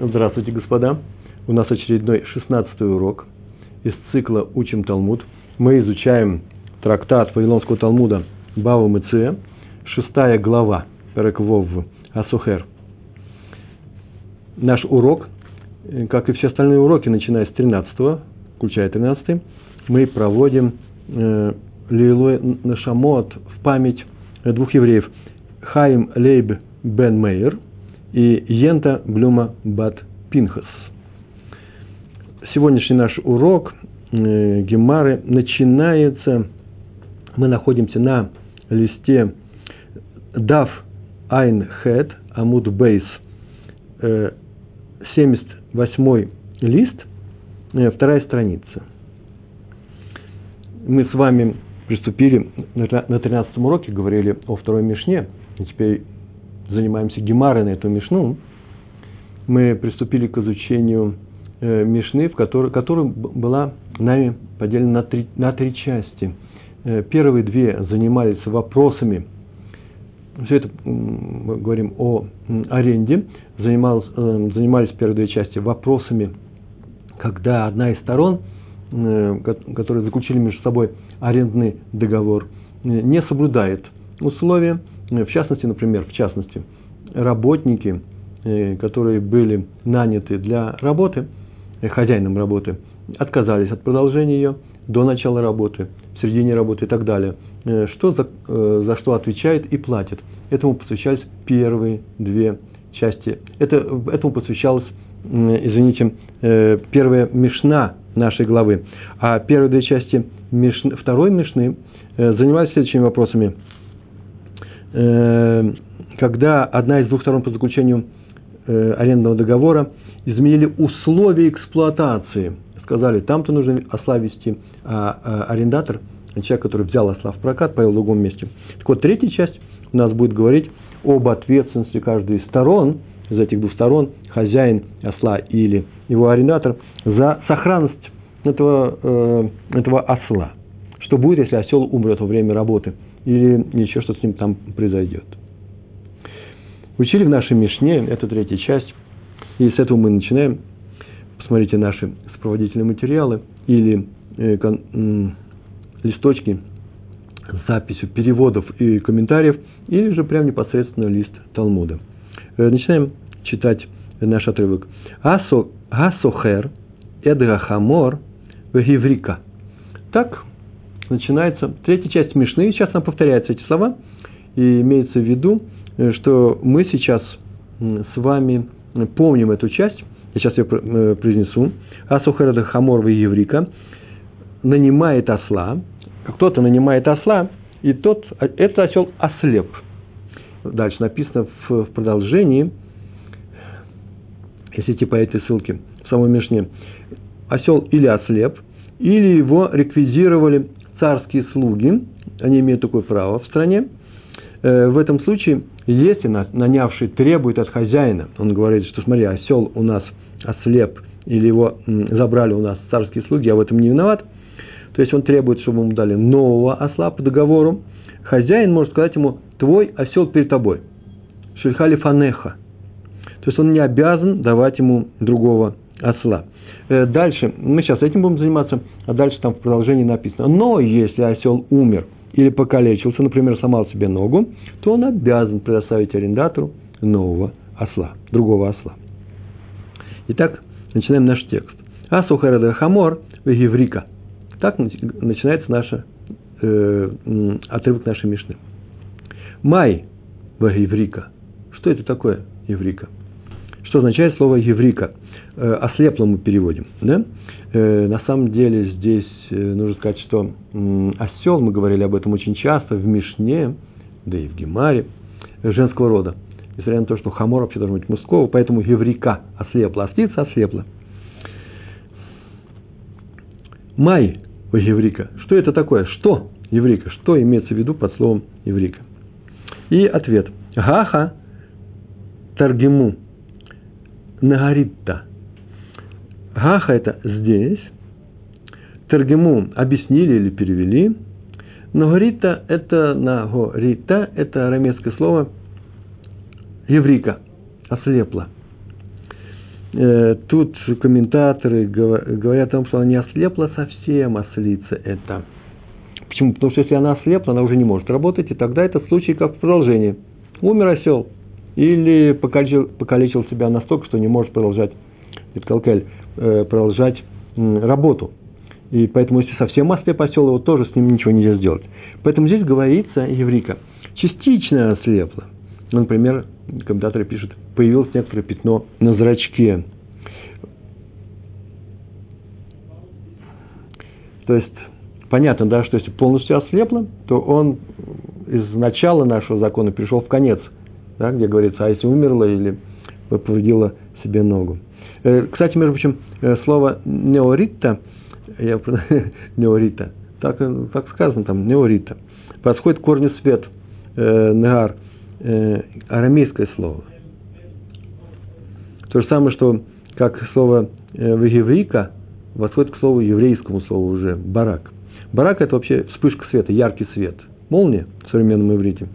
Здравствуйте, господа. У нас очередной 16 урок из цикла «Учим Талмуд». Мы изучаем трактат Вавилонского Талмуда Бава Мыция, шестая глава, Переквов Асухер. Наш урок, как и все остальные уроки, начиная с 13 включая 13 мы проводим э, Лилой Нашамот в память двух евреев Хаим Лейб Бен Мейер – и Йента Блюма Бат Пинхас. Сегодняшний наш урок э, Гемары начинается, мы находимся на листе Дав Айн Хет Амуд Бейс, 78 лист, э, вторая страница. Мы с вами приступили на 13 уроке, говорили о второй Мишне, и теперь занимаемся Гемарой на эту Мишну, мы приступили к изучению э, Мишны, в которой, которая была нами поделена на три, на три части. Э, первые две занимались вопросами, все это мы говорим о аренде, занимались, э, занимались первые две части вопросами, когда одна из сторон, э, которые заключили между собой арендный договор, э, не соблюдает условия, в частности, например, в частности, работники, э, которые были наняты для работы, э, хозяином работы, отказались от продолжения ее до начала работы, в середине работы и так далее. Э, что за, за что отвечает и платит. Этому посвящались первые две части. Это, этому посвящалась, извините, первая мешна нашей главы. А первые две части мишны, второй мешны занимались следующими вопросами – Э, когда одна из двух сторон по заключению э, арендного договора изменили условия эксплуатации. Сказали, там-то нужно осла вести, а, а арендатор, человек, который взял осла в прокат, поел в другом месте. Так вот, третья часть у нас будет говорить об ответственности каждой из сторон, из этих двух сторон, хозяин осла или его арендатор, за сохранность этого, э, этого осла. Что будет, если осел умрет во время работы – или еще что-то с ним там произойдет. Учили в нашей Мишне, это третья часть, и с этого мы начинаем. Посмотрите наши сопроводительные материалы или э, кон, э, листочки с записью переводов и комментариев, или же прям непосредственно лист Талмуда. Э, начинаем читать наш отрывок. Асо, асохер эдрахамор вегиврика. Так начинается третья часть Мишны. Сейчас нам повторяются эти слова. И имеется в виду, э, что мы сейчас с вами помним эту часть. Я сейчас ее э, произнесу. Асухарада Хаморва Еврика нанимает осла. Кто-то нанимает осла, и тот, а, это осел ослеп. Дальше написано в, в продолжении, если идти по этой ссылке, в самой Мишне, осел или ослеп, или его реквизировали царские слуги, они имеют такое право в стране, э, в этом случае, если нанявший требует от хозяина, он говорит, что смотри, осел у нас ослеп, или его забрали у нас царские слуги, я в этом не виноват, то есть он требует, чтобы ему дали нового осла по договору, хозяин может сказать ему, твой осел перед тобой, шельхали фанеха, то есть он не обязан давать ему другого осла. Э, дальше, мы сейчас этим будем заниматься, а дальше там в продолжении написано. Но если осел умер или покалечился, например, сломал себе ногу, то он обязан предоставить арендатору нового осла, другого осла. Итак, начинаем наш текст. Асухарада хамор вегеврика. Так начинается наша, э, отрывок нашей Мишны. Май вегеврика. Что это такое еврика? Что означает слово еврика? Э, ослепло мы переводим. Да? Э, на самом деле здесь э, нужно сказать, что осел, мы говорили об этом очень часто, в Мишне, да и в Гемаре, женского рода. Несмотря на то, что хамор вообще должен быть мужского, поэтому еврика ослепла, ослица ослепла. Май у еврика. Что это такое? Что еврика? Что имеется в виду под словом еврика? И ответ. Гаха таргему нагаритта – Гаха – это здесь. Тергему объяснили или перевели. Но горита – это на горита – это арамейское слово еврика, ослепла. э, тут комментаторы говорят о том, что она не ослепла совсем, ослица это. Почему? Потому что если она ослепла, она уже не может работать, и тогда это случай как в продолжении. Умер осел, или покалечил, покалечил себя настолько, что не может продолжать, Иткалкель, э, продолжать работу. И поэтому, если совсем ослеп осел, его тоже с ним ничего нельзя сделать. Поэтому здесь говорится, еврика, частично ослепла. Ну, например, комментаторы пишут, появилось некоторое пятно на зрачке. То есть, понятно, да, что если полностью ослепла, то он из начала нашего закона перешел в конец, да, где говорится, а если умерла или повредила себе ногу. Э, кстати, между прочим, э, слово неорита, я, неорита, так, так сказано там, неорита, подходит к корню свет, э, негар, э, арамейское слово. То же самое, что как слово э, вегеврика восходит к слову еврейскому слову уже, барак. Барак – это вообще вспышка света, яркий свет, молния в современном иврите.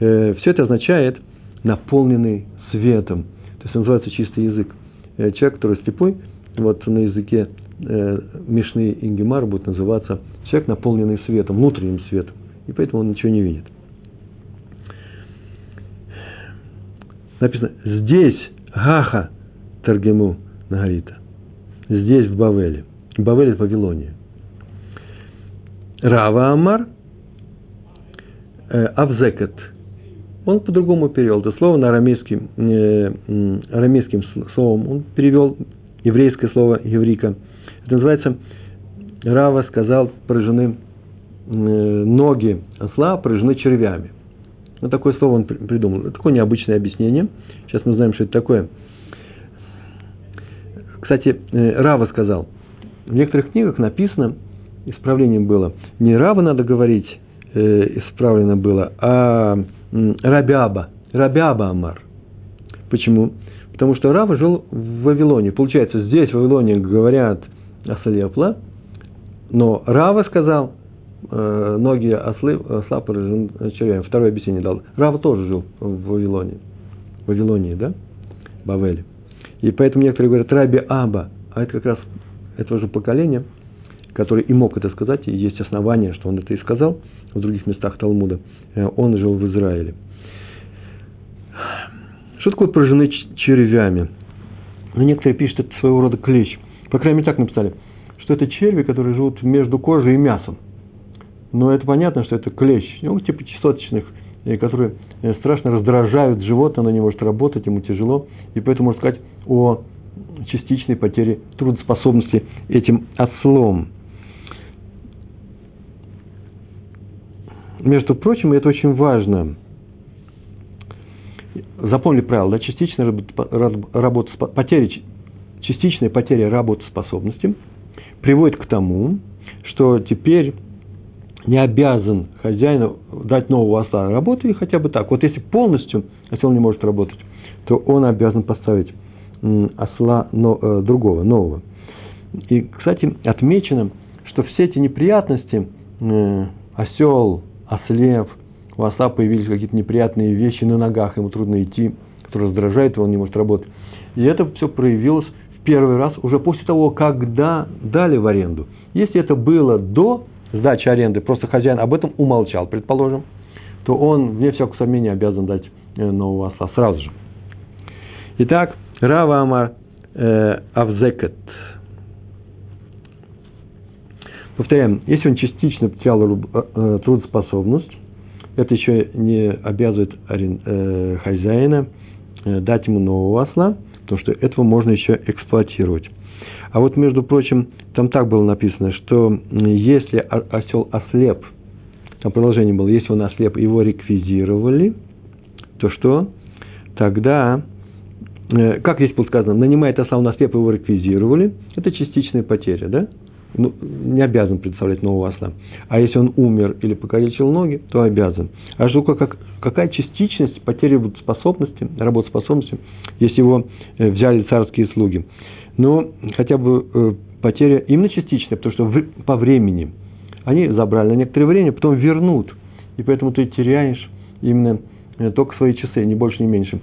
Э, все это означает наполненный светом. То есть называется чистый язык. Э, человек, который слепой, вот на языке э, Мишны и Гемар будет называться человек, наполненный светом, внутренним светом. И поэтому он ничего не видит. Написано, здесь Гаха Таргему Нагарита. Здесь, в Бавеле. Бавель – это Вавилония. Рава Амар э, Авзекет – он по-другому перевел. Это слово на арамейским, э, арамейским словом. Он перевел еврейское слово еврика. Это называется, Рава сказал, поражены э, ноги осла, поражены червями. Вот такое слово он придумал. Это такое необычное объяснение. Сейчас мы знаем, что это такое. Кстати, э, Рава сказал, в некоторых книгах написано, исправлением было, не Рава надо говорить, э, исправлено было, а Рабиаба, Рабиаба Амар. Почему? Потому что Рава жил в Вавилоне. Получается, здесь в Вавилоне говорят ослепла, но Рава сказал, э, ноги ослы, осла поражены червями. Второе объяснение дал. Рава тоже жил в Вавилоне. В Вавилонии, да? Бавеле. И поэтому некоторые говорят Раби Аба, а это как раз этого же поколения, который и мог это сказать, и есть основания, что он это и сказал – в других местах Талмуда, э, он жил в Израиле. Что такое поражены червями? Ну, некоторые пишут, это своего рода клещ. По крайней мере, так написали, что это черви, которые живут между кожей и мясом. Но это понятно, что это клещ, ну, типа чесоточных, э, которые э, страшно раздражают животное, оно не может работать, ему тяжело. И поэтому можно сказать о частичной потере трудоспособности этим ослом. Между прочим, это очень важно. Запомнили правило, да, частичная работа, потеря, частичная потеря работоспособности приводит к тому, что теперь не обязан хозяину дать нового осла работы, и хотя бы так. Вот если полностью осел не может работать, то он обязан поставить осла но, э, другого, нового. И, кстати, отмечено, что все эти неприятности, э, осел, ослеп, у осла появились какие-то неприятные вещи на ногах, ему трудно идти, которые раздражают его, он не может работать. И это все проявилось в первый раз уже после того, когда дали в аренду. Если это было до сдачи аренды, просто хозяин об этом умолчал, предположим, то он, вне всякого сомнения, обязан дать э, нового осла сразу же. Итак, Рава Амар э, Авзекет. Повторяем, если он частично потерял э, э, трудоспособность, это еще не обязывает э, хозяина дать ему нового осла, потому что этого можно еще эксплуатировать. А вот, между прочим, там так было написано, что если осел ослеп, там продолжение было, если он ослеп, его реквизировали, то что? Тогда, как здесь было сказано, нанимает осла, он ослеп, его реквизировали, это частичная потеря, да? Ну, не обязан представлять нового осла. А если он умер или покалечил ноги, то обязан. А что, как, какая частичность потери способности, работоспособности, если его э, взяли царские слуги? Ну, хотя бы э, потеря именно частичная, потому что в, по времени они забрали на некоторое время, потом вернут. И поэтому ты теряешь именно э, только свои часы, не больше, не меньше.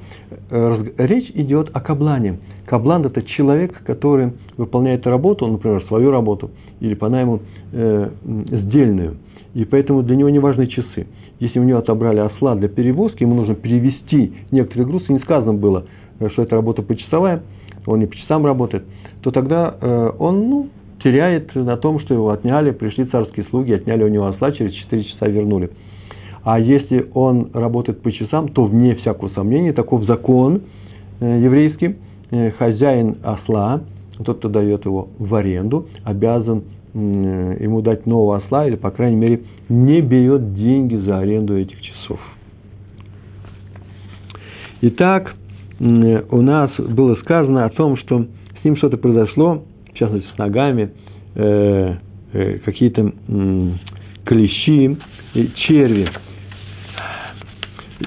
Речь идет о каблане. Каблан – это человек, который выполняет работу, например, свою работу, или по найму э, сдельную. И поэтому для него не важны часы. Если у него отобрали осла для перевозки, ему нужно перевести некоторые грузы, не сказано было, э, что это работа почасовая, он не по часам работает, то тогда э, он ну, теряет на том, что его отняли, пришли царские слуги, отняли у него осла, через 4 часа вернули. А если он работает по часам, то вне всякого сомнения, таков закон э, еврейский, э, хозяин осла, тот, кто дает его в аренду, обязан э, ему дать нового осла, или, по крайней мере, не берет деньги за аренду этих часов. Итак, у нас было сказано о том, что с ним что-то произошло, в частности, с ногами, какие-то клещи, черви.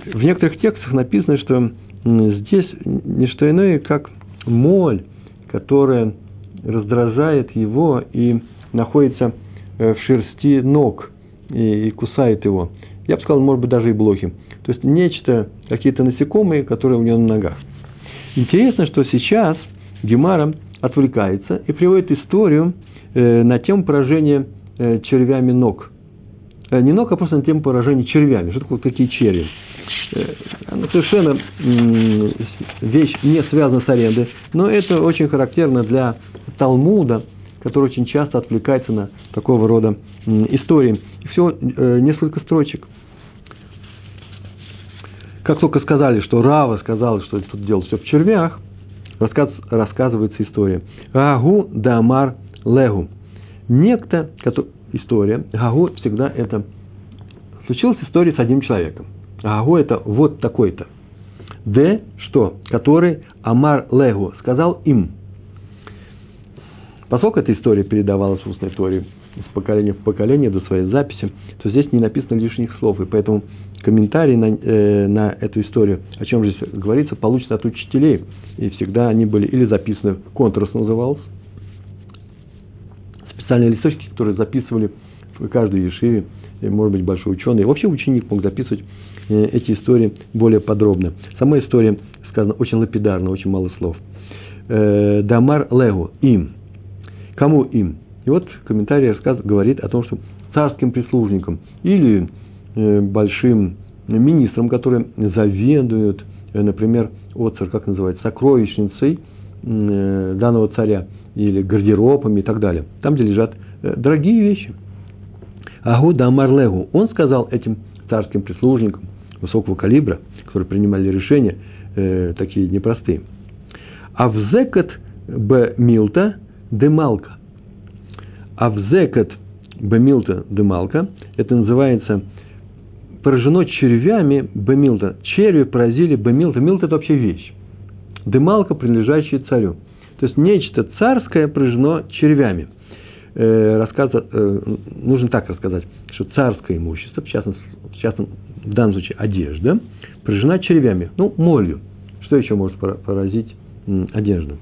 В некоторых текстах написано, что здесь не что иное, как моль, которая раздражает его и находится э, в шерсти ног и, и кусает его. Я бы сказал, может быть, даже и блохи. То есть нечто, какие-то насекомые, которые у него на ногах. Интересно, что сейчас Гемара отвлекается и приводит историю э, на тему поражения э, червями ног. Э, не ног, а просто на тему поражения червями. Что такое такие черви? Э, она совершенно вещь не связана с арендой, но это очень характерно для Талмуда, который очень часто отвлекается на такого рода истории. Всего э, несколько строчек. Как только сказали, что Рава сказал, что тут дело все в червях, рассказ, рассказывается история. Гагу дамар легу. Некто, который, история, Гагу всегда это... Случилась история с одним человеком. Гагу это вот такой-то. Д, что? Который Амар Легу сказал им. Поскольку эта история передавалась в устной истории из поколения в поколение до своей записи, то здесь не написано лишних слов, и поэтому комментарий на, э, на эту историю, о чем здесь говорится, получится от учителей. И всегда они были или записаны, контрас назывался, специальные листочки, которые записывали в каждой ешиве, может быть, большой ученый. Вообще ученик мог записывать эти истории более подробно. Сама история сказана очень лапидарно, очень мало слов. Э, Дамар Легу, им. Кому им? И вот комментарий рассказ говорит о том, что царским прислужникам или Э, большим министром, который заведует, э, например, оцар, как называется, сокровищницей э, данного царя, или гардеробами и так далее. Там, где лежат дорогие вещи. Агу Дамарлегу. Он сказал этим царским прислужникам высокого калибра, которые принимали решения э, такие непростые. Авзекат б милта демалка. Авзекат б милта демалка. Это называется поражено червями Бемилта. Черви поразили Бемилта. Милта – это вообще вещь. Дымалка, принадлежащая царю. То есть нечто царское поражено червями. Э, рассказ, э, нужно так рассказать, что царское имущество, в частности, в, частном, в данном случае одежда, поражена червями, ну, молью. Что еще может поразить одежду?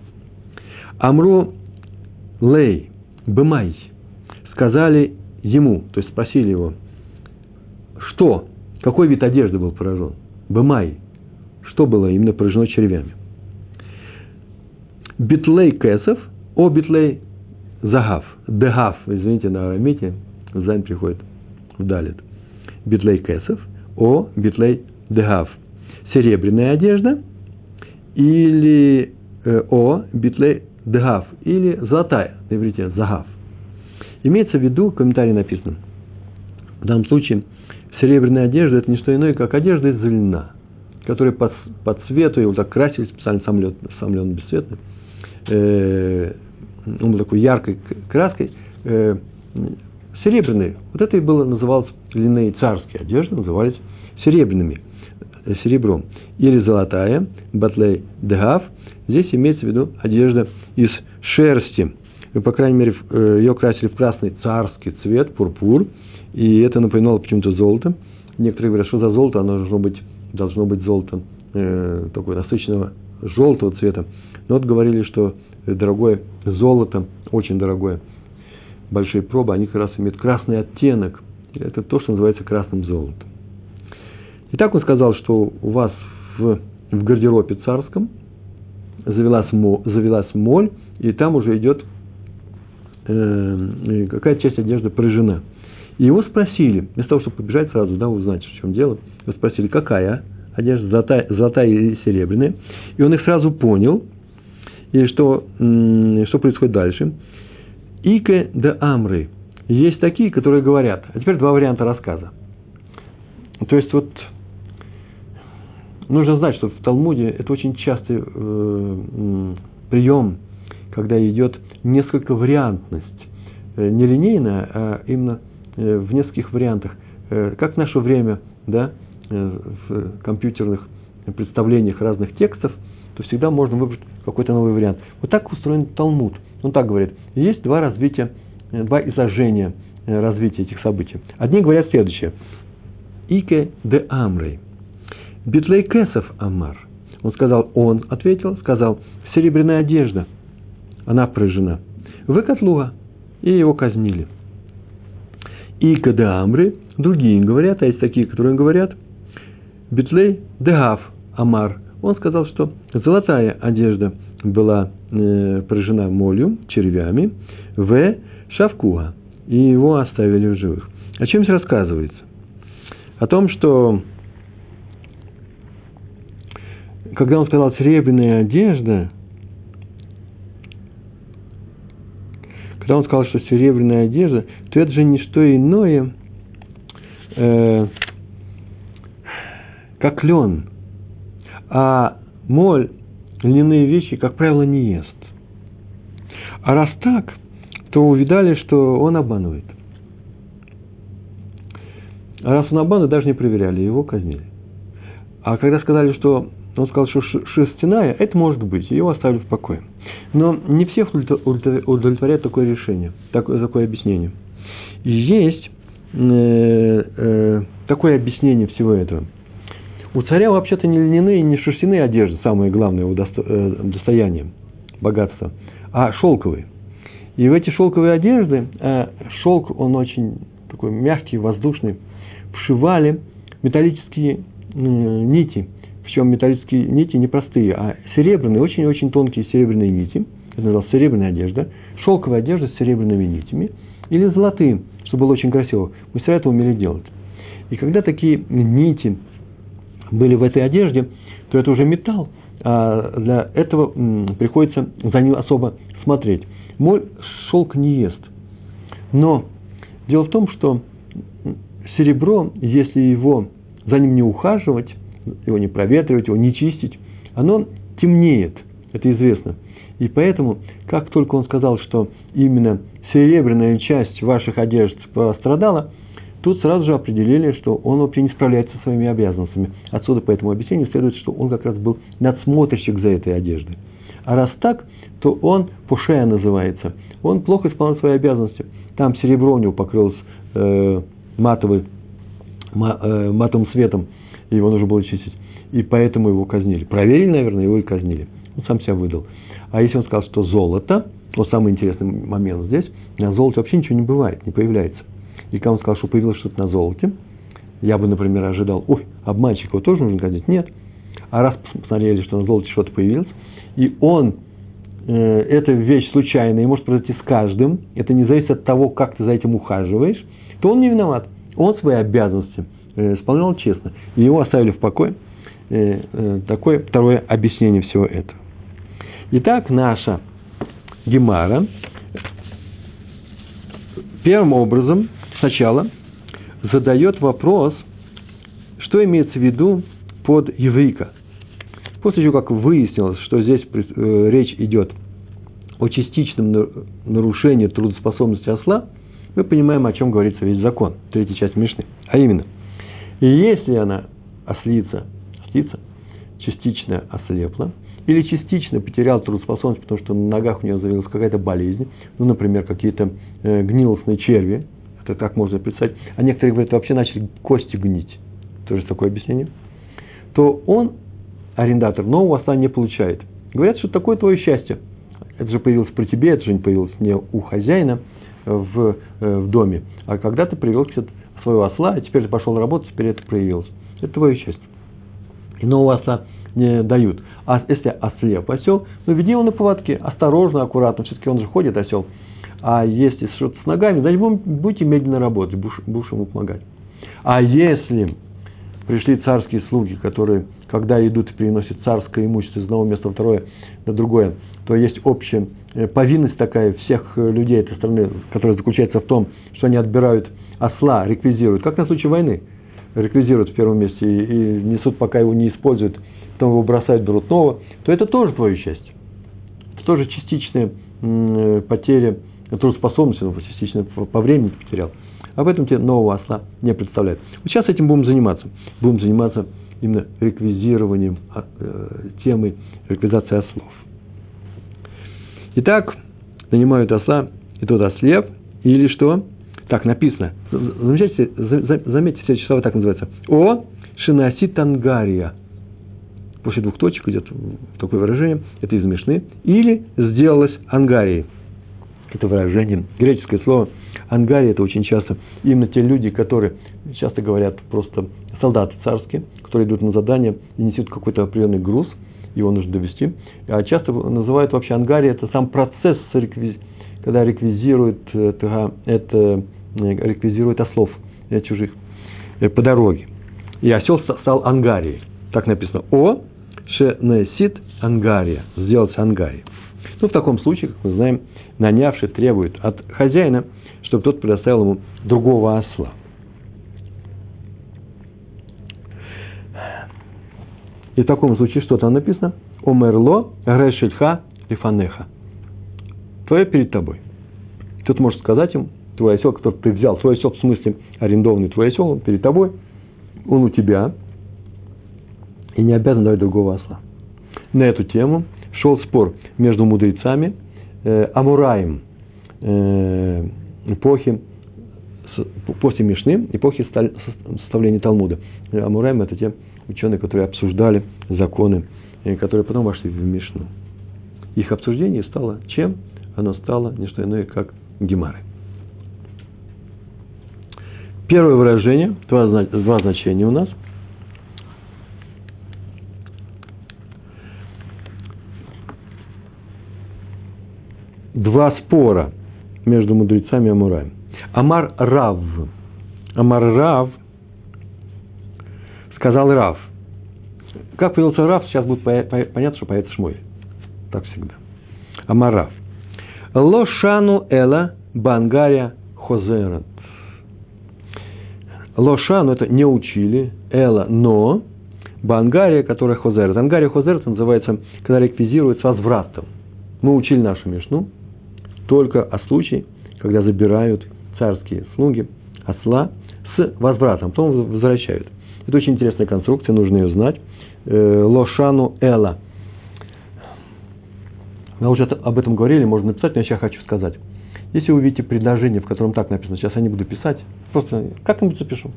Амру лей, бымай, сказали ему, то есть спросили его, что какой вид одежды был поражен? במאי. Что было именно поражено червями? בטלי כסף, או בטלי זהב. דהב, извините, на арамите, זין приходит в דלת. בטלי כסף, או בטלי דהב. Серебряная одежда или э, או בטלי דהב, или золотая, на иврите זהב. Имеется в виду, в комментарии написано, в данном случае – серебряная одежда – это не что иное, как одежда из льна, которая по, по цвету, его так красили специально самлен, самлен бесцветный, э, он был такой яркой краской, э, серебряные. Вот это и было, называлось льняные царские одежды, назывались серебряными, э, серебром. Или золотая, батлей дегав, здесь имеется в виду одежда из шерсти. По крайней мере, э, ее красили в красный царский цвет, пурпур – и это напоминало почему-то золото. Некоторые говорят, что за золото, оно должно быть, должно быть золото э, такого насыщенного желтого цвета. Но вот говорили, что дорогое золото, очень дорогое, большие пробы, они как раз имеют красный оттенок. Это то, что называется красным золотом. Итак, он сказал, что у вас в, в гардеробе царском завелась, завелась моль, и там уже идет э, какая часть одежды прожжена. И его спросили, вместо того, чтобы побежать сразу, да, узнать, в чем дело, его спросили, какая одежда, золотая, золотая или серебряная. И он их сразу понял, и что, что происходит дальше. Ике де Амры. Есть такие, которые говорят. А теперь два варианта рассказа. То есть вот нужно знать, что в Талмуде это очень частый э, прием, когда идет несколько вариантность. Э, не линейная, а именно э, в нескольких вариантах. Э, как в наше время, да, в компьютерных представлениях разных текстов, то всегда можно выбрать какой-то новый вариант. Вот так устроен Талмуд. Он так говорит. Есть два развития, два изложения э, развития этих событий. Одни говорят следующее. Ике де Амрей. Битлей Кесов Амар. Он сказал, он ответил, сказал, серебряная одежда. Она прожжена. Выкатлуга. И его казнили. Ике де Амрей. Другие говорят, а есть такие, которые говорят, Битлей Дегав Амар. Он сказал, что золотая одежда была э, поражена молью, червями, в Шавкуа, и его оставили в живых. О чем здесь рассказывается? О том, что когда он сказал серебряная одежда, когда он сказал, что серебряная одежда, то это же не что иное, э, как лен. А моль льняные вещи, как правило, не ест. А раз так, то увидали, что он обманывает. А раз он обманывает, даже не проверяли, его казнили. А когда сказали, что он сказал, что шерстяная, это может быть, его оставили в покое. Но не всех удовлетворяет такое решение, такое, такое объяснение. Есть э, э, такое объяснение всего этого – у царя вообще-то не льняные, не шерстяные одежды, самое главное его э, достояние, богатство, а шелковые. И в эти шелковые одежды, э, шелк, он очень такой мягкий, воздушный, вшивали металлические нити, причем металлические нити не простые, а серебряные, очень-очень тонкие серебряные нити, это называлось серебряная одежда, шелковая одежда с серебряными нитями, или золотые, чтобы было очень красиво. Мастера это умели делать. И когда такие нити были в этой одежде, то это уже металл. А для этого приходится за ним особо смотреть. Мой шелк не ест. Но дело в том, что серебро, если его за ним не ухаживать, его не проветривать, его не чистить, оно темнеет. Это известно. И поэтому, как только он сказал, что именно серебряная часть ваших одежд пострадала – Тут сразу же определили, что он вообще не справляется со своими обязанностями. Отсюда по этому объяснению следует, что он как раз был надсмотрщик за этой одеждой. А раз так, то он пушея называется. Он плохо исполнял свои обязанности. Там серебро у него покрылось э, матовый, ма, э, матовым светом, и его нужно было чистить. И поэтому его казнили. Проверили, наверное, его и казнили. Он сам себя выдал. А если он сказал, что золото, вот самый интересный момент здесь, на золоте вообще ничего не бывает, не появляется. И когда он сказал, что появилось что-то на золоте, я бы, например, ожидал, ой, обманщик его тоже нужно казнить. Нет. А раз посмотрели, что на золоте что-то появилось, и он, эта вещь случайная, и может произойти с каждым, это не зависит от того, как ты за этим ухаживаешь, то он не виноват. Он свои обязанности э, исполнял честно. И его оставили в покое. Э, э, такое второе объяснение всего этого. Итак, наша Гемара первым образом – сначала задает вопрос, что имеется в виду под еврейка. После того, как выяснилось, что здесь э, речь идет о частичном нарушении трудоспособности осла, мы понимаем, о чем говорится весь закон, третья часть Мишны. А именно, если она ослица, ослица частично ослепла, или частично потерял трудоспособность, потому что на ногах у нее завелась какая-то болезнь, ну, например, какие-то э, гнилостные черви, это так можно представить, а некоторые говорят, вообще начали кости гнить, тоже такое объяснение, то он, арендатор, нового осла не получает. Говорят, что такое твое счастье. Это же появилось при тебе, это же не появилось не у хозяина в, э, в доме, а когда ты привел к своего осла, а теперь ты пошел работать, теперь это проявилось. Это твоя часть. И нового осла не дают. А если ослеп осел, ну веди его на поводке, осторожно, аккуратно, все-таки он же ходит осел. А если что-то с ногами, значит будете медленно работать, будешь, будешь ему помогать. А если пришли царские слуги, которые, когда идут и приносят царское имущество из одного места в второе на другое, то есть общая э, повинность такая всех э, людей этой страны, которая заключается в том, что они отбирают осла, реквизируют, как на случай войны, реквизируют в первом месте и, и несут, пока его не используют, потом его бросают, берут нового, то это тоже твое счастье. Это тоже частичная э, потеря трудоспособности, ну, частично по времени потерял. Об этом тебе нового осла не представляет. Вот сейчас этим будем заниматься. Будем заниматься именно реквизированием а, э, темы реквизации ослов. Итак, нанимают осла, и тот ослеп, или что? Так написано. Замечайте, заметьте, следующее слово так называется. О шинаси тангария. После двух точек идет такое выражение, это из Мишны. Или сделалось ангарией. Это выражение, греческое слово – Ангари это очень часто именно те люди, которые часто говорят просто солдаты царские, которые идут на задание и несут какой-то определенный груз, его нужно довести. А часто называют вообще ангари это сам процесс, когда реквизируют это, это реквизирует ослов э, чужих э, по дороге. И осел стал ангарией. Так написано. О шенесит ангария. Сделать ангарией. Ну, в таком случае, как мы знаем, нанявший требует от хозяина – чтобы тот предоставил ему другого осла. И в таком случае что там написано? Омерло решельха лифанеха. Твое перед тобой. Тут может сказать им, твой осел, который ты взял, твой осел в смысле арендованный твой осел, он перед тобой, он у тебя, и не обязан давать другого осла. На эту тему шел спор между мудрецами, э, Амураем, э, эпохи, после Мишны, эпохи составления Талмуда. Амураем – это те ученые, которые обсуждали законы, которые потом вошли в Мишну. Их обсуждение стало чем? Оно стало не что иное, как гемары. Первое выражение, два, два значения у нас. Два спора – между мудрецами и Амураем. Амар Рав. Амар Рав сказал Рав. Как появился Рав, сейчас будет понятно, что появится Шмой. Так всегда. Амар Рав. Лошану эла бангария хозерат. Лошану это не учили, эла, но бангария, которая хозерат. Ангария хозерат называется, когда реквизирует с возвратом. Мы учили нашу мешну, только о случае, когда забирают царские слуги осла с возвратом, потом возвращают. Это очень интересная конструкция, нужно ее знать. Э, лошану Эла. Мы уже об этом говорили, можно написать, но я сейчас хочу сказать. Если вы увидите предложение, в котором так написано, сейчас я не буду писать, просто как-нибудь запишу,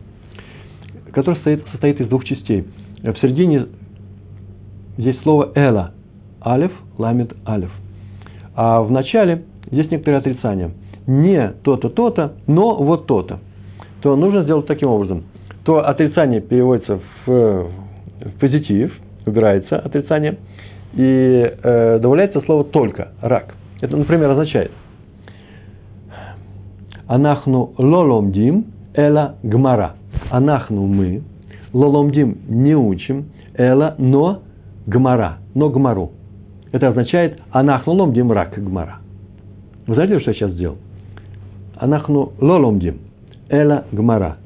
которое состоит, состоит из двух частей. В середине здесь слово «эла», алиф, ламит, алиф. А в начале есть некоторые отрицания. Не то-то, то-то, но вот то-то. То нужно сделать таким образом. То отрицание переводится в, в позитив, убирается отрицание, и э, добавляется слово только, рак. Это, например, означает Анахну лоломдим эла гмара. Анахну мы, лоломдим не учим, эла но гмара, но гмару. Это означает анахну ломдим рак гмара. Вы знаете, что я сейчас сделал? Анахну лоломдим, эла гмара.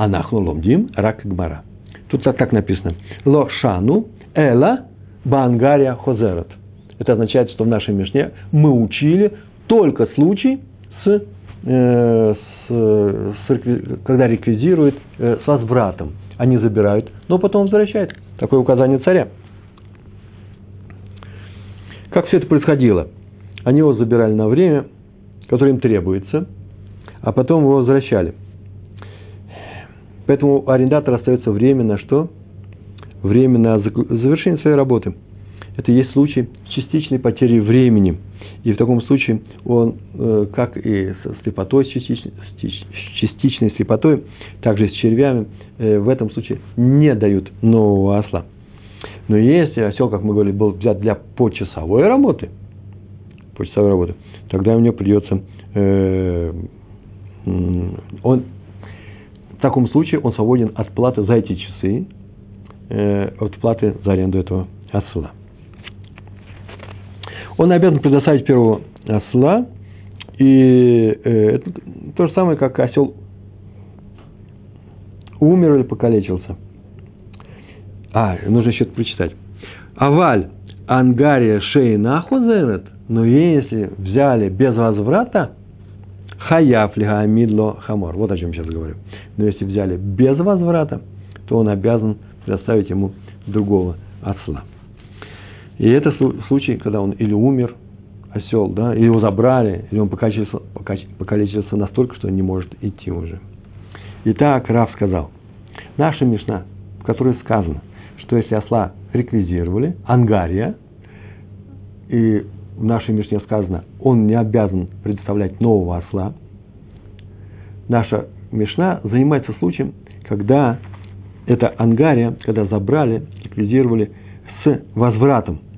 Анахну ломдим, рак гмара. Тут так написано. Ло шану, эла бангария хозерат. Это означает, что в нашей Мишне мы учили только случай с, э, с, с когда реквизируют э, с возвратом. Они забирают, но потом возвращают. Такое указание царя. Как все это происходило? Они его забирали на время, которое им требуется, а потом его возвращали. Поэтому арендатор остается время на что? Время на завершение своей работы. это есть случай частичной потери времени. И в таком случае он, э, как и со слепотой, с частичной, с частичной слепотой, также с червями, э, в этом случае не дают нового осла. Но если осел, как мы говорили, был взят для почасовой работы, почасовой работы, тогда у него придется, э, он, в таком случае он свободен от платы за эти часы, э, от платы за аренду этого осла. Он обязан предоставить первого осла, и э, это то же самое, как осел умер или покалечился. А, нужно еще это прочитать. Аваль ангария шейна хозерет, но если взяли без возврата, хаяф лигаамидло хамор. Вот о чем сейчас говорю. Но если взяли без возврата, то он обязан предоставить ему другого осла. И это случай, когда он или умер, осел, да, или его забрали, или он покалечился, покалечился настолько, что он не может идти уже. Итак, Раф сказал, наша Мишна, в которой сказано, что если осла реквизировали, ангария, и в нашей Мишне сказано, он не обязан предоставлять нового осла, наша Мишна занимается случаем, когда это ангария, когда забрали, ликвидировали с возвратом –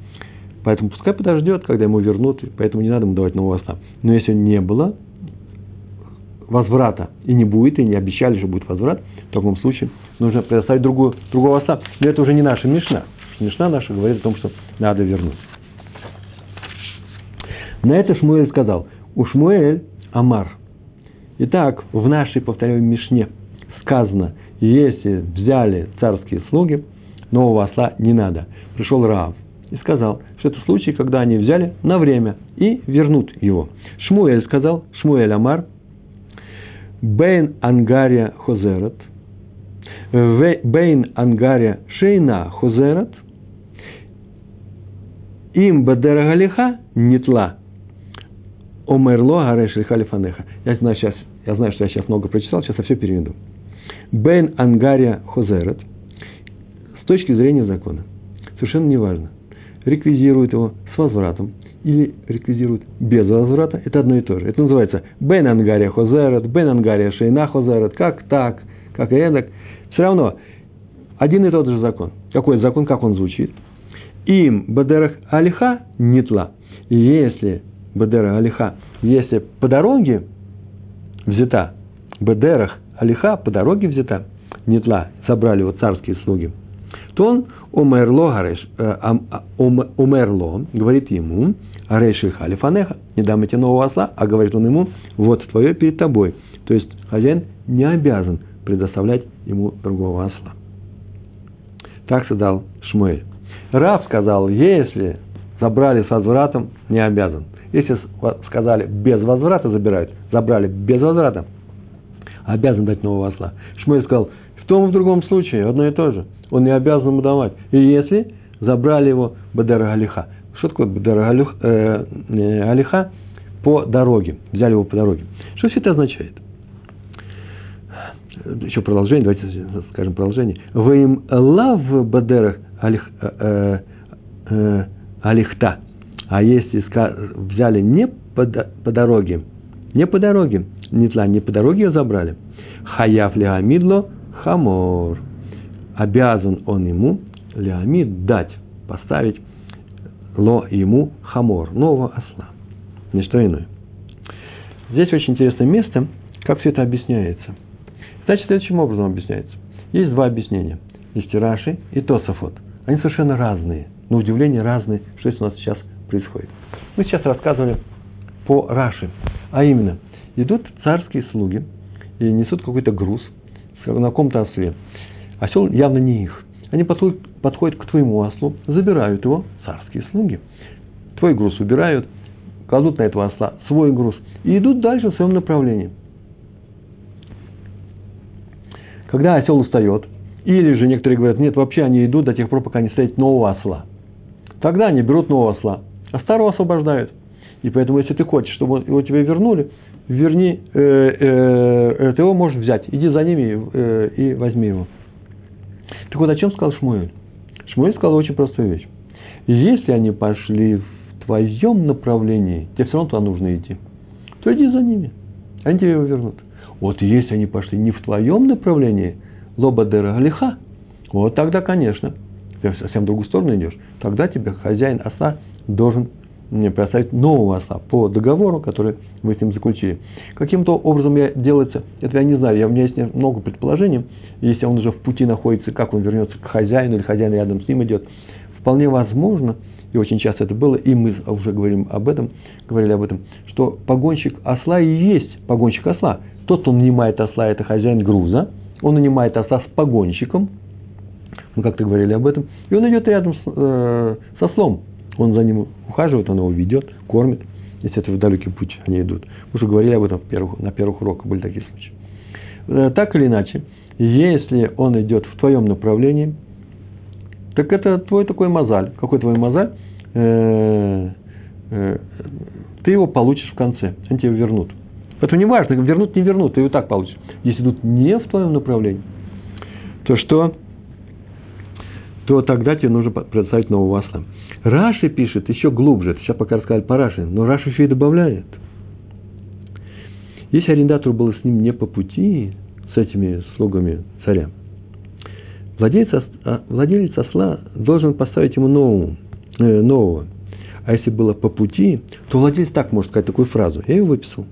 Поэтому пускай подождет, когда ему вернут, поэтому не надо ему давать нового осла. Но если не было возврата и не будет, и не обещали, что будет возврат, в таком случае нужно предоставить другую, другого осла. Но это уже не наша Мишна. Мишна наша говорит о том, что надо вернуть. На это Шмуэль сказал, у Шмуэль Амар. Итак, в нашей, повторяю, Мишне сказано, если взяли царские слуги, нового осла не надо. Пришел Раав и сказал, что это случай, когда они взяли на время и вернут его. Шмуэль сказал, Шмуэль Амар, Бейн Ангария Хозерат, Бейн Ангария Шейна Хозерат, им Бадерагалиха Нитла, Омерло Гареш Халифанеха. Я знаю, сейчас, я знаю, что я сейчас много прочитал, сейчас я все переведу. Бейн Ангария Хозерат, с точки зрения закона, совершенно неважно – реквизирует его с возвратом или реквизирует без возврата, это одно и то же. Это называется бен ангария хозерет, бен ангария шейна хозерет, как так, как и эдак. Все равно один и тот же закон. Какой закон, как он звучит? Им бадерах алиха нитла. И если бадера алиха, если по дороге взята, бадерах алиха по дороге взята, нитла, собрали его царские слуги, то он умерло, гареш, э, а, говорит ему, Арейши халифанеха, не дам тебе нового осла, а говорит он ему, вот твое перед тобой. То есть хозяин не обязан предоставлять ему другого осла. Так сказал Шмуэль. Рав сказал, если забрали с возвратом, не обязан. Если сказали без возврата забирают, забрали без возврата, обязан дать нового осла. Шмуэль сказал, в том и в другом случае одно и то же он не обязан ему давать. И если забрали его Бадер Алиха. Что такое Бадер э, э, Алиха? По дороге. Взяли его по дороге. Что все это означает? Еще продолжение, давайте скажем продолжение. ואם לאו בדרך הלי, э, э, הליכתה. А если взяли не по дороге, не по дороге, не тла, не по дороге ее забрали, חייב להעמיד לו חמור – обязан он ему, להעמיד, дать, поставить לו ему חמור, нового осла. Не что иное. Здесь очень интересное место, как все это объясняется. Значит, следующим образом объясняется. Есть два объяснения. Есть Раши и Тософот. Они совершенно разные. На удивление разные, что здесь у нас сейчас происходит. Мы сейчас рассказывали по Раши. А именно, идут царские слуги и несут какой-то груз на каком-то осле. Осел явно не их. Они подходят, к твоему ослу, забирают его, царские слуги. Твой груз убирают, кладут на этого осла свой груз и идут дальше в своем направлении. Когда осел устает, или же некоторые говорят, нет, вообще они идут до тех пор, пока не встретят нового осла. Тогда они берут нового осла, а старого освобождают. И поэтому, если ты хочешь, чтобы его тебе вернули, верни, э, э, э, ты его можешь взять. Иди за ними э, и возьми его. Так вот, о чем сказал Шмуэль? Шмуэль сказал очень простую вещь. Если они пошли в твоем направлении, тебе все равно туда нужно идти, то иди за ними. Они тебе его вернут. Вот если они пошли не в твоем направлении, лобадера галиха, вот тогда, конечно, ты совсем в другую сторону идешь, тогда тебе хозяин оса должен предоставить нового оса по договору, который вы с ним заключили. Каким-то образом я делается, это я не знаю, я, у меня есть много предположений, если он уже в пути находится, как он вернется к хозяину, или хозяин рядом с ним идет, вполне возможно, и очень часто это было, и мы уже говорим об этом, говорили об этом, что погонщик осла и есть погонщик осла. Тот, кто нанимает осла, это хозяин груза, он нанимает осла с погонщиком, мы как-то говорили об этом, и он идет рядом с, э, с ослом, он за ним ухаживает, он его ведет, кормит, если это в далекий путь они идут. Мы уже говорили об этом в первых, на первых уроках, были такие случаи. Э, так или иначе, если он идет в твоем направлении, так это твой такой мозаль. Какой твой мозаль? Э, э, ты его получишь в конце, они тебе вернут. Это не важно, вернут, не вернут, ты его так получишь. Если идут не в твоем направлении, то что? То тогда тебе нужно предоставить нового осла. Раши пишет еще глубже, сейчас пока рассказали по Раши, но Раши еще и добавляет. Если арендатору было с ним не по пути, с этими слугами царя, владелец, а, владелец осла должен поставить ему нового, э, нового. А если было по пути, то владелец так может сказать такую фразу. Я ее выписал.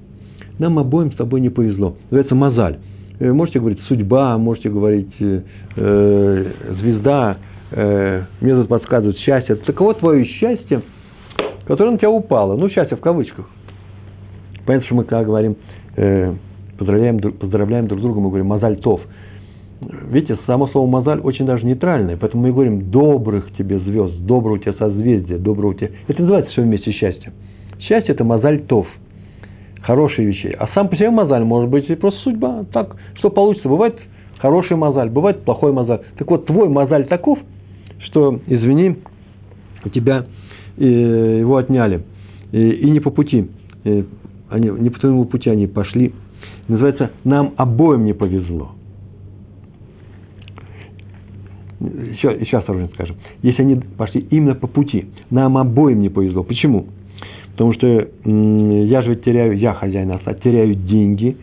Нам обоим с тобой не повезло. Называется мозаль. Э, можете говорить судьба, можете говорить э, э звезда, э, мне тут подсказывают счастье. Таково твое счастье, которое на тебя упало. Ну, счастье в кавычках. Понятно, что мы, когда говорим, э, поздравляем, поздравляем друг друга, мы говорим «мазаль тов». Видите, само слово «мазаль» очень даже нейтральное, поэтому мы говорим «добрых тебе звезд», «доброго у тебя созвездия», «доброго тебя…» Это называется все вместе счастье. Счастье – это «мазаль тов», хорошие вещи. А сам по себе мозаль может быть просто судьба. Так, что получится. Бывает хороший мозаль, бывает плохой мозаль. Так вот, твой мозаль таков – что, извини, у тебя э, его отняли, э, и не по пути, э, они, не по твоему пути они пошли. Называется, нам обоим не повезло. Еще, еще осторожно скажем. Если они пошли именно по пути, нам обоим не повезло. Почему? Потому что я же теряю, я хозяин оса, теряю деньги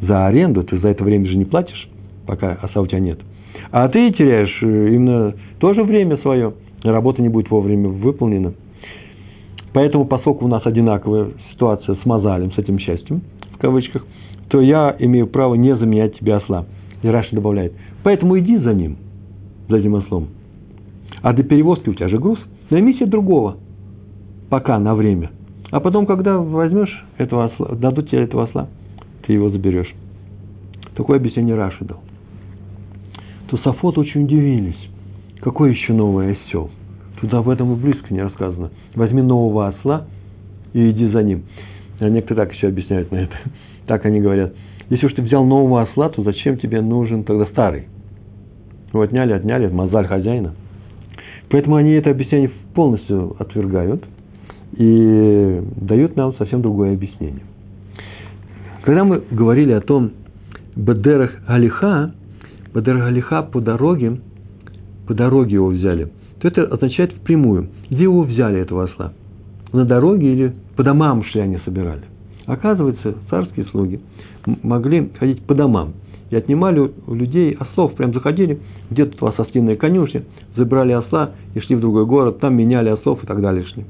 за аренду, ты за это время же не платишь, пока оса у тебя нет – а ты теряешь э, именно тоже время свое, работа не будет вовремя выполнена. Поэтому, поскольку у нас одинаковая ситуация с мозалем, с этим счастьем, в кавычках, то я имею право не заменять тебе осла. И Раши добавляет. Поэтому иди за ним, за этим ослом. А для перевозки у тебя же груз. Найми себе другого. Пока, на время. А потом, когда возьмешь этого осла, дадут тебе этого осла, ты его заберешь. Такое объяснение Раши дал то Сафот очень удивились. Какой еще новый осел? Тут об этом и близко не рассказано. Возьми нового осла и иди за ним. А некоторые так еще объясняют на это. Так они говорят. Если уж ты взял нового осла, то зачем тебе нужен тогда старый? Его отняли, отняли, мозаль хозяина. Поэтому они это объяснение полностью отвергают и дают нам совсем другое объяснение. Когда мы говорили о том, Бедерах Алиха, Бадаргалиха по дороге, по дороге его взяли, то это означает впрямую, где его взяли, этого осла. На дороге или по домам шли они собирали. Оказывается, царские слуги могли ходить по домам и отнимали у людей ослов, прям заходили, где-то у вас ослиная конюшня, забрали осла и шли в другой город, там меняли ослов и так далее шли.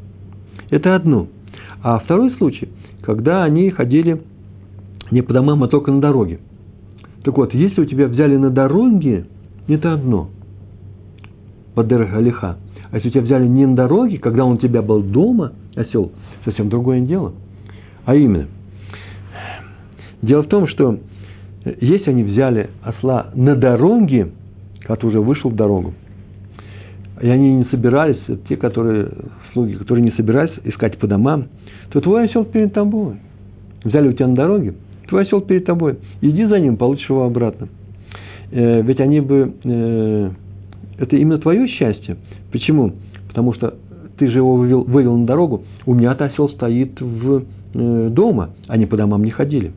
Это одно. А второй случай, когда они ходили не по домам, а только на дороге – так вот, если у тебя взяли на дороге, это одно. Бадер Галиха. А если у тебя взяли не на дороге, когда он у тебя был дома, осел, совсем другое дело. А именно, дело в том, что если они взяли осла на дороге, когда уже вышел в дорогу, и они не собирались, те, которые, слуги, которые не собирались искать по домам, то твой осел перед тобой. Взяли у тебя на дороге, твой осел перед тобой. Иди за ним, получишь его обратно. Э, ведь они бы... Э, это именно твое счастье. Почему? Потому что ты же его вывел, вывел на дорогу. У меня-то осел стоит в, э, дома. Они по домам не ходили.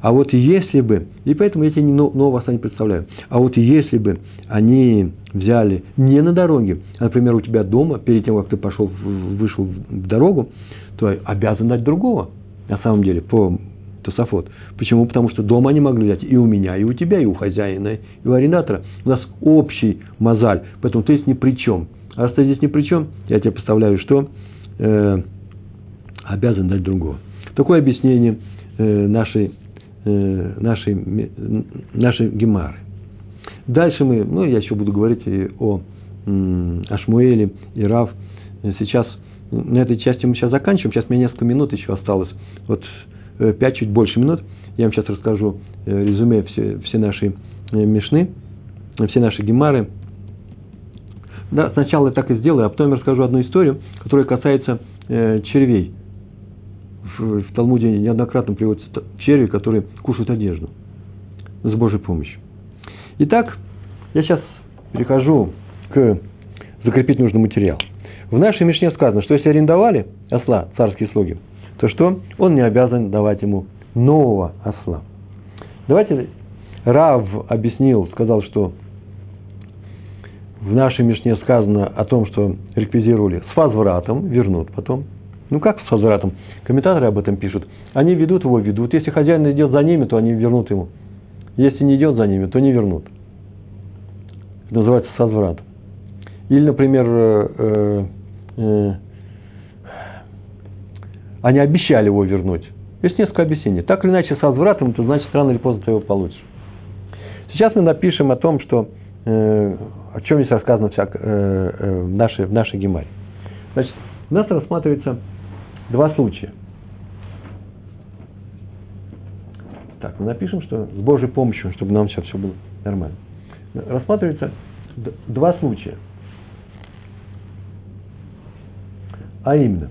А вот если бы, и поэтому я тебе нового осла не представляю, а вот если бы они взяли не на дороге, а, например, у тебя дома, перед тем, как ты пошел, вышел в дорогу, то обязан дать другого, на самом деле, по Тософот. Почему? Потому что дома они могли взять и у меня, и у тебя, и у хозяина, и у арендатора. У нас общий мозаль, поэтому ты здесь ни при чем. А раз ты здесь ни при чем, я тебе представляю, что э, обязан дать другого. Такое объяснение э, нашей, э, нашей, нашей гемары. Дальше мы, ну, я еще буду говорить и о, о Шмуэле и Рав. Сейчас, на этой части мы сейчас заканчиваем, сейчас мне несколько минут еще осталось. Вот э, пять, чуть больше минут. Я вам сейчас расскажу э, резюме все, все наши э, мешны, все наши гемары. Да, сначала я так и сделаю, а потом я расскажу одну историю, которая касается э, червей в, в Талмуде неоднократно приводятся черви, которые кушают одежду с Божьей помощью. Итак, я сейчас перехожу к закрепить нужный материал. В нашей Мишне сказано, что если арендовали осла царские слуги, то что? Он не обязан давать ему нового осла. Давайте Рав объяснил, сказал, что в нашей Мишне сказано о том, что реквизировали с возвратом, вернут потом – ну как с возвратом? Комментаторы об этом пишут. Они ведут его, ведут. Если хозяин идет за ними, то они вернут ему. Если не идет за ними, то не вернут. Это называется с возвратом. Или, например, э, э, э, они обещали его вернуть. Есть несколько объяснений. Так или иначе, с возвратом, то значит, рано или поздно ты его получишь. Сейчас мы напишем о том, что, э, о чем здесь рассказано всяк, э, э, в, нашей, в нашей гемаре. Значит, у нас рассматривается два случая. Так, мы напишем, что с Божьей помощью, чтобы нам сейчас все было нормально. Рассматривается два случая. А именно,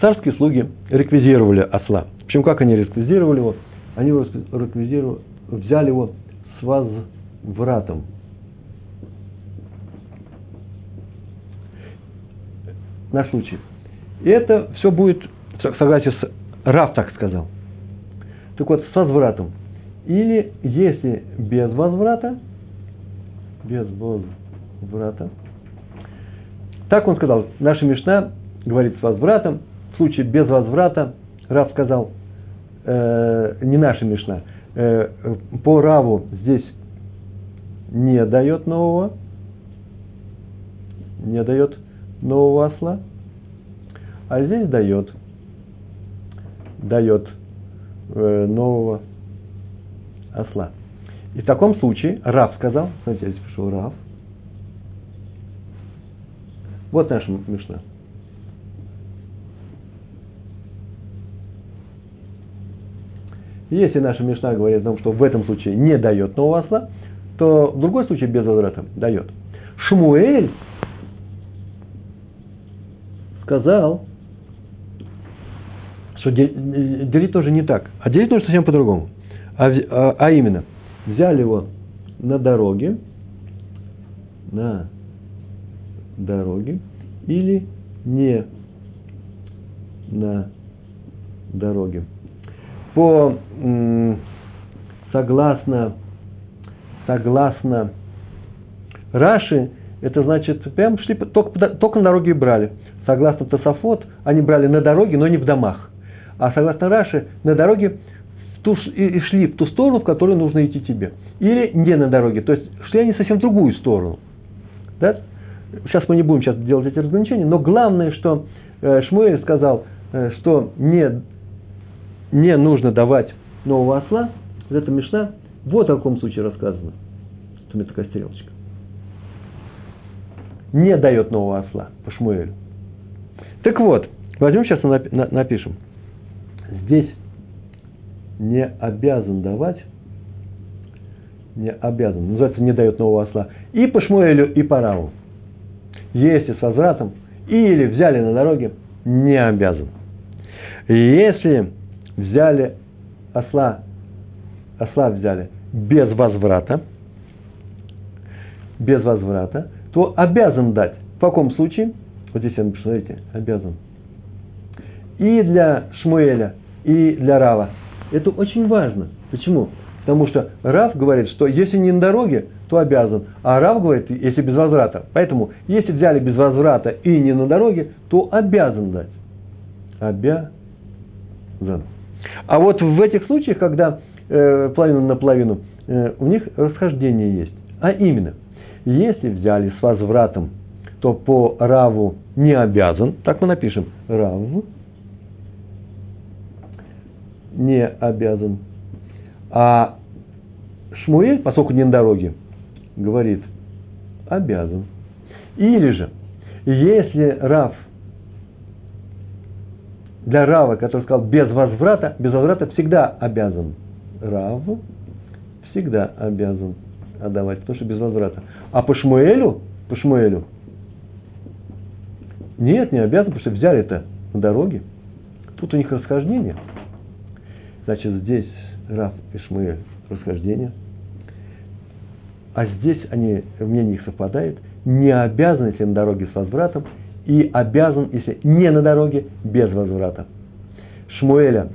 царские слуги реквизировали осла. Причем как они реквизировали его? Они его реквизировали, взяли его с возвратом. наш случай. И это все будет в согласии с Рав так сказал. Так вот, с возвратом. Или если без возврата, без возврата, так он сказал, наша Мишна говорит с возвратом, случае без возврата, Рав сказал, э, не наша Мишна, э, по Раву здесь не дает нового, не дает нового осла, а здесь дает, дает э, нового осла. И в таком случае Рав сказал, смотрите, я здесь пишу Рав. Вот наша Мишна. Если наша Мишна говорит о том, что в этом случае не дает нового осла, то в другой случае без возврата дает. Шмуэль сказал, что делить тоже не так. А делить нужно совсем по-другому. А, а, а именно, взяли его на дороге, на дороге, или не на дороге. По, согласно, согласно Раши, это значит, прям шли, только, только на дороге и брали. Согласно Тософот, они брали на дороге, но не в домах. А согласно Раши, на дороге в ту, и шли в ту сторону, в которую нужно идти тебе. Или не на дороге. То есть шли они совсем в другую сторону. Да? Сейчас мы не будем сейчас делать эти разграничения, но главное, что э, Шмуэль сказал, э, что не, не нужно давать нового осла, вот эта мешна, вот о каком случае рассказано. Тут у меня такая стрелочка не дает нового осла по Шмуэлю. Так вот, возьмем сейчас и напишем. Здесь не обязан давать, не обязан, называется, не дает нового осла, и по Шмуэлю, и по Раву. Если с возвратом, или взяли на дороге, не обязан. Если взяли осла, осла взяли без возврата, без возврата, то обязан дать. В каком случае? Вот здесь я напишу, смотрите, обязан. И для Шмуэля, и для Рава. Это очень важно. Почему? Потому что Рав говорит, что если не на дороге, то обязан. А Рав говорит, если без возврата. Поэтому, если взяли без возврата и не на дороге, то обязан дать. Обязан. А вот в этих случаях, когда э, половину на половину, э, у них расхождение есть. А именно, если взяли с возвратом, то по Раву не обязан, так мы напишем, Раву не обязан. А Шмуэль, поскольку не на дороге, говорит, обязан. Или же, если Рав для Рава, который сказал без возврата, без возврата всегда обязан. Рав всегда обязан отдавать, потому что без возврата. А по Шмуэлю, по Шмуэлю, нет, не обязан, потому что взяли это на дороге. Тут у них расхождение. Значит, здесь Раф и Шмуэль расхождение. А здесь они, мнение их совпадает. Не обязан, если на дороге с возвратом, и обязан, если не на дороге, без возврата. Шмуэля,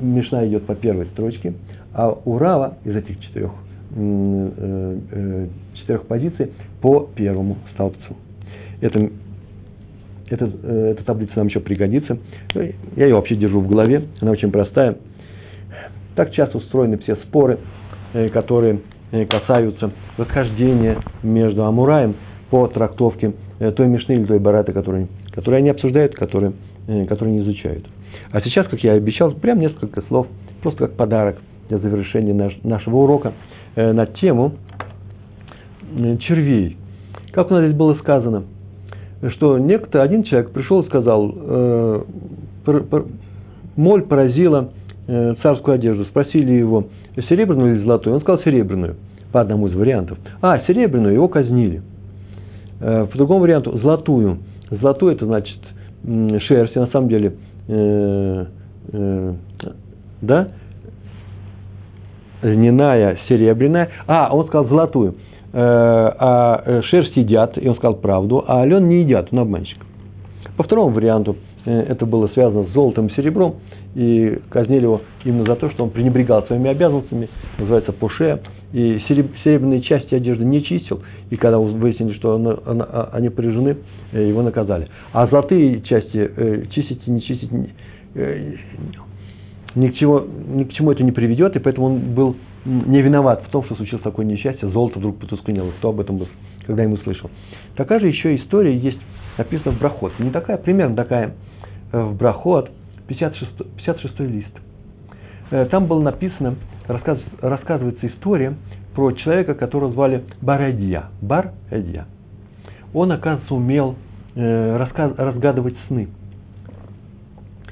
Мишна идет по первой строчке, а у из этих четырех, э, э, четырех позиций по первому столбцу. Это, это, э, эта таблица нам еще пригодится. Я ее вообще держу в голове, она очень простая. Так часто устроены все споры, которые касаются расхождения между Амураем по трактовке Э, той Мишны или той Барата, которые, которые они обсуждают, которые, э, которые не изучают. А сейчас, как я и обещал, прям несколько слов, просто как подарок для завершения наш, нашего урока э, на тему червей. Как у нас здесь было сказано, что некто, один человек пришел и сказал, моль поразила царскую одежду. Спросили его, серебряную или золотую? Он сказал серебряную, по одному из вариантов. А, серебряную, его казнили. Э, по другому варианту, золотую. Золотую это значит шерсть, на самом деле, э, э, да, льняная, серебряная. А, он сказал золотую. А шерсть едят, и он сказал правду, а лен не едят, он обманщик. По второму варианту, это было связано с золотом и серебром, и казнили его именно за то, что он пренебрегал своими обязанностями, называется пуше, и серебряные части одежды не чистил, и когда выяснили, что она, она, они прижены, э, его наказали. А золотые части э, чистить и не чистить э, ни, к чему, ни к чему это не приведет, и поэтому он был не виноват в том, что случилось такое несчастье, золото вдруг потускнело. Кто об этом был, когда ему слышал. Такая же еще история есть, написана в Брахот. Не такая, примерно такая в Брахот, 56, 56 лист. Там было написано, рассказ, рассказывается история про человека, которого звали Баредия. Бар-Эдия. Он, оказывается, умел э, рассказ, разгадывать сны.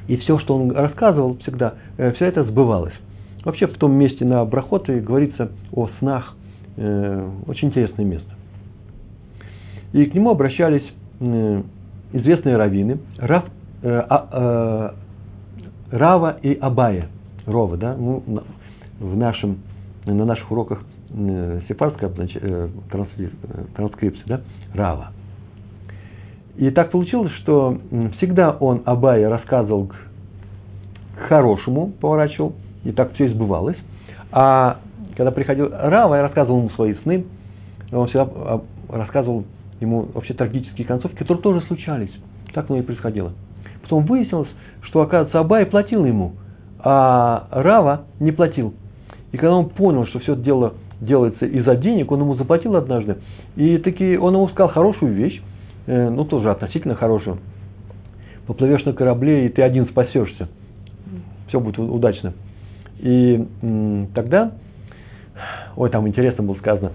И все, что он рассказывал всегда, э, все это сбывалось. Вообще в том месте на Брахоте говорится о снах. Э, очень интересное место. И к нему обращались э, известные раввины, Рав, э, а, э, Рава и Абая. Рова, да? Ну, в нашем, на наших уроках э, сепарская э, транскрипция, да? Рава. И так получилось, что всегда он Абая рассказывал к, хорошему, поворачивал, и так все избывалось. А когда приходил Рава, я рассказывал ему свои сны, он всегда а, рассказывал ему вообще трагические концовки, которые тоже случались. Так оно и происходило. Потом выяснилось, что, оказывается, Абай платил ему, а Рава не платил. И когда он понял, что все это дело делается из-за денег, он ему заплатил однажды. И таки он ему сказал хорошую вещь, э, ну тоже относительно хорошую. Поплывешь на корабле, и ты один спасешься. Все будет удачно. И м, тогда, ой, там интересно было сказано,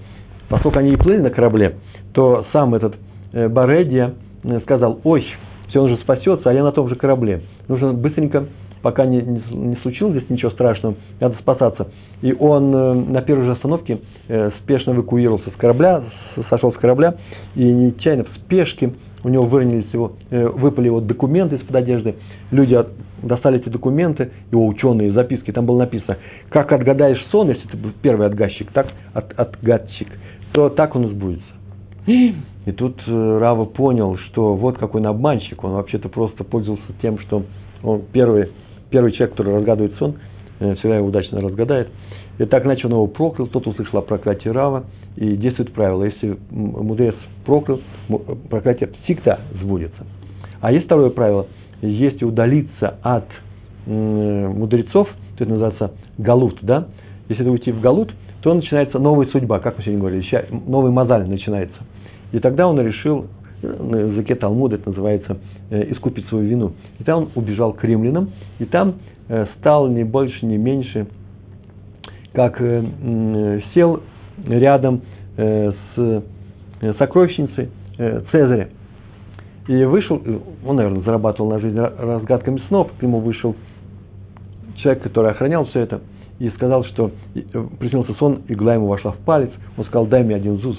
поскольку они и плыли на корабле, то сам этот э, Баредия э, сказал, ой, все, он же спасется, а я на том же корабле. Нужно быстренько пока не, не, не случилось здесь ничего страшного, надо спасаться. И он э, на первой же остановке э, спешно эвакуировался с корабля, сошел с корабля, и нечаянно в спешке у него выронились его, э, выпали его документы из-под одежды. Люди от, достали эти документы, его ученые записки, там было написано, как отгадаешь сон, если ты первый отгадчик, так от, отгадчик, то так он сбудется. И, и тут э, Рава понял, что вот какой он обманщик, он вообще-то просто пользовался тем, что он первый первый человек, который разгадывает сон, э, всегда его удачно разгадает. И так иначе он его проклял, тот услышал о проклятии Рава, и действует правило. Если мудрец проклял, проклятие всегда сбудется. А есть второе правило. Если удалиться от мудрецов, то это называется галут, да? Если это уйти в галут, то начинается новая судьба, как мы сегодня говорили, новый мозаль начинается. И тогда он решил, на языке Талмуда это называется, э, искупить свою вину. И там он убежал к римлянам, и там э, стал не больше, не меньше, как э, сел рядом с сокровищницей Цезаря. И вышел, он, наверное, зарабатывал на жизнь разгадками снов, к нему вышел человек, который охранял все это, и сказал, что приснился сон, игла ему вошла в палец, он сказал, дай мне один ЗУЗ,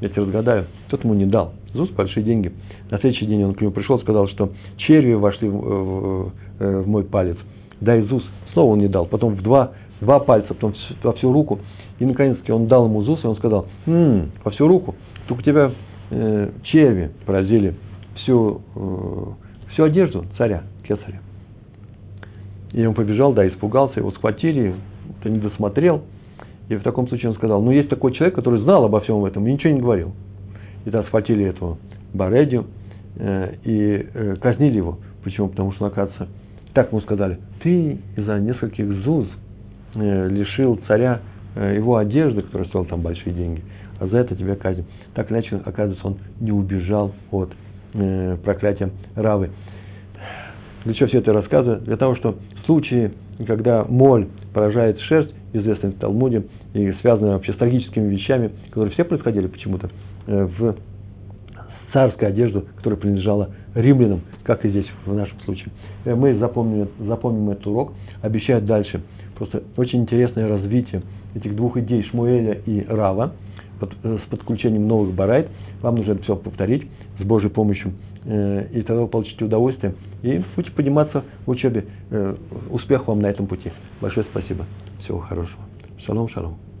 я тебе разгадаю. Тот ему не дал. ЗУЗ – большие деньги. На следующий день он к нему пришел, сказал, что черви вошли в, в, в мой палец, дай ЗУЗ. Снова он не дал. Потом в два, два пальца, потом во всю руку. И наконец-таки он дал ему ЗУЗ, и он сказал, м-м, во всю руку. Только у тебя э, черви поразили всю, э, всю одежду царя, кесаря. И он побежал, да, испугался, его схватили, ты не досмотрел. И в таком случае он сказал, ну есть такой человек, который знал обо всем этом и ничего не говорил. Тогда схватили этого Баредию э, и э, казнили его. Почему? Потому что, оказывается, так ему сказали, ты из-за нескольких зуз э, лишил царя э, его одежды, которая стоила там большие деньги, а за это тебя казним. Так иначе, оказывается, он не убежал от э, проклятия Равы. Для чего все это рассказываю? Для того, что в случае, когда моль поражает шерсть, известной в Талмуде, и связанной вообще с трагическими вещами, которые все происходили почему-то в царскую одежду, которая принадлежала римлянам, как и здесь в нашем случае. Э, мы запомним, запомним этот урок, обещаю дальше. Просто очень интересное развитие этих двух идей Шмуэля и Рава под, э, с подключением новых барайт. Вам нужно это все повторить с Божьей помощью Э, и тогда вы получите удовольствие и будете подниматься в учебе. Э, успех вам на этом пути. Большое спасибо. Всего хорошего. Шалом, шалом.